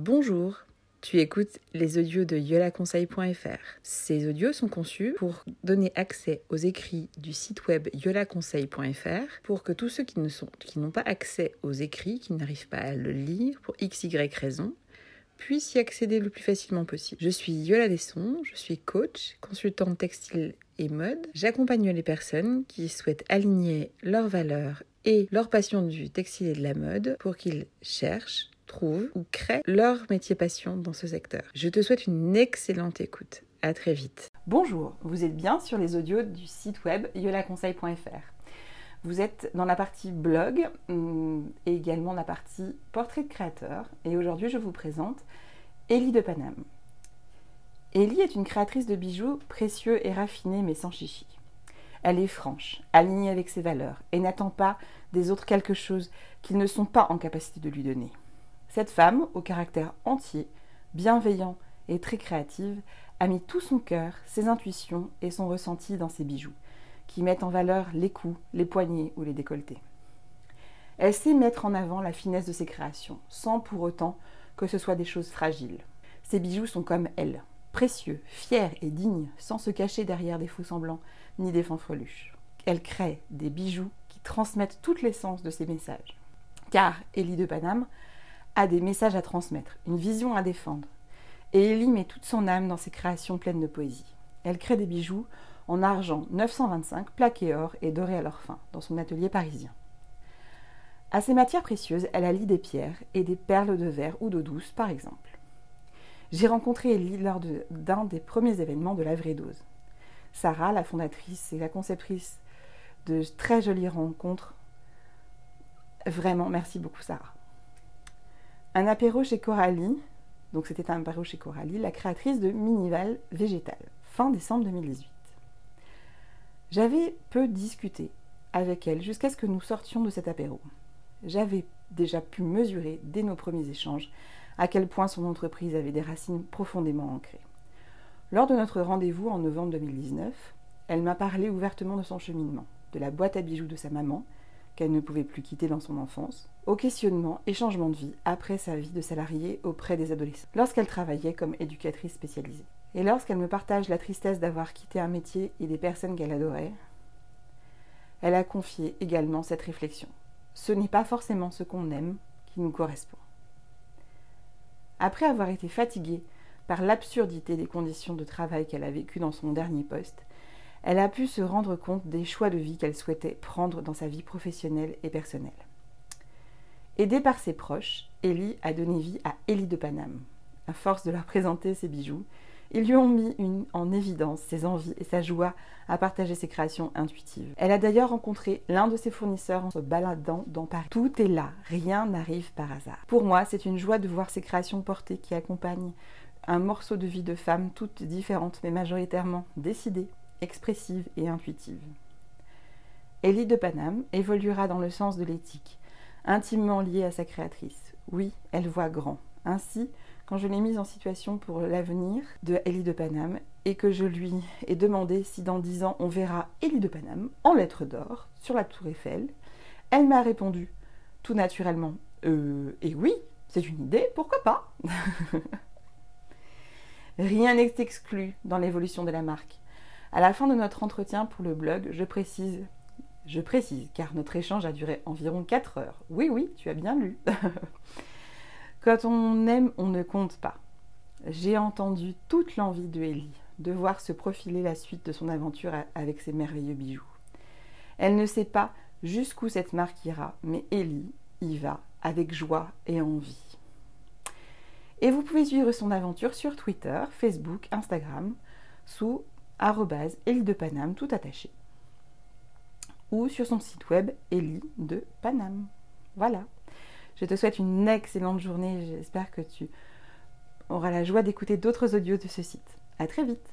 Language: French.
Bonjour, tu écoutes les audios de yolaconseil.fr. Ces audios sont conçus pour donner accès aux écrits du site web yolaconseil.fr pour que tous ceux qui ne sont qui n'ont pas accès aux écrits, qui n'arrivent pas à le lire pour x y raison, puissent y accéder le plus facilement possible. Je suis Yola Desson, je suis coach, consultante textile et mode. J'accompagne les personnes qui souhaitent aligner leurs valeurs et leur passion du textile et de la mode pour qu'ils cherchent trouvent ou créent leur métier passion dans ce secteur. Je te souhaite une excellente écoute. À très vite. Bonjour, vous êtes bien sur les audios du site web yolaconseil.fr. Vous êtes dans la partie blog hum, et également la partie portrait de créateur. Et aujourd'hui, je vous présente Ellie de Paname. Ellie est une créatrice de bijoux précieux et raffinés mais sans chichi. Elle est franche, alignée avec ses valeurs et n'attend pas des autres quelque chose qu'ils ne sont pas en capacité de lui donner. Cette femme, au caractère entier, bienveillant et très créative, a mis tout son cœur, ses intuitions et son ressenti dans ses bijoux, qui mettent en valeur les coups, les poignets ou les décolletés. Elle sait mettre en avant la finesse de ses créations, sans pour autant que ce soit des choses fragiles. Ses bijoux sont comme elle, précieux, fiers et dignes, sans se cacher derrière des faux semblants ni des fanfreluches. Elle crée des bijoux qui transmettent toute l'essence de ses messages. Car Élie de Paname a des messages à transmettre, une vision à défendre. Et Ellie met toute son âme dans ses créations pleines de poésie. Elle crée des bijoux en argent 925, plaqués or et dorés à leur fin, dans son atelier parisien. À ces matières précieuses, elle allie des pierres et des perles de verre ou d'eau douce, par exemple. J'ai rencontré Ellie lors d'un des premiers événements de la vraie dose. Sarah, la fondatrice et la conceptrice de très jolies rencontres. Vraiment, merci beaucoup Sarah. Un apéro chez Coralie, donc c'était un apéro chez Coralie, la créatrice de Minival Végétal, fin décembre 2018. J'avais peu discuté avec elle jusqu'à ce que nous sortions de cet apéro. J'avais déjà pu mesurer dès nos premiers échanges à quel point son entreprise avait des racines profondément ancrées. Lors de notre rendez-vous en novembre 2019, elle m'a parlé ouvertement de son cheminement, de la boîte à bijoux de sa maman, qu'elle ne pouvait plus quitter dans son enfance, au questionnement et changement de vie après sa vie de salariée auprès des adolescents, lorsqu'elle travaillait comme éducatrice spécialisée. Et lorsqu'elle me partage la tristesse d'avoir quitté un métier et des personnes qu'elle adorait, elle a confié également cette réflexion. Ce n'est pas forcément ce qu'on aime qui nous correspond. Après avoir été fatiguée par l'absurdité des conditions de travail qu'elle a vécues dans son dernier poste, elle a pu se rendre compte des choix de vie qu'elle souhaitait prendre dans sa vie professionnelle et personnelle. Aidée par ses proches, Ellie a donné vie à Ellie de Paname. À force de leur présenter ses bijoux, ils lui ont mis en évidence ses envies et sa joie à partager ses créations intuitives. Elle a d'ailleurs rencontré l'un de ses fournisseurs en se baladant dans Paris. Tout est là, rien n'arrive par hasard. Pour moi, c'est une joie de voir ces créations portées qui accompagnent un morceau de vie de femme toutes différentes mais majoritairement décidées, expressive et intuitive. Ellie de Paname évoluera dans le sens de l'éthique, intimement liée à sa créatrice. Oui, elle voit grand. Ainsi, quand je l'ai mise en situation pour l'avenir de Ellie de Paname et que je lui ai demandé si dans dix ans on verra Ellie de Paname en lettres d'or sur la tour Eiffel, elle m'a répondu tout naturellement Euh, et oui, c'est une idée, pourquoi pas? Rien n'est exclu dans l'évolution de la marque. À la fin de notre entretien pour le blog, je précise, je précise, car notre échange a duré environ 4 heures. Oui, oui, tu as bien lu. Quand on aime, on ne compte pas. J'ai entendu toute l'envie de Ellie de voir se profiler la suite de son aventure avec ses merveilleux bijoux. Elle ne sait pas jusqu'où cette marque ira, mais Ellie y va avec joie et envie. Et vous pouvez suivre son aventure sur Twitter, Facebook, Instagram, sous Paname, tout attaché. Ou sur son site web Ellie de Paname. Voilà. Je te souhaite une excellente journée. J'espère que tu auras la joie d'écouter d'autres audios de ce site. À très vite.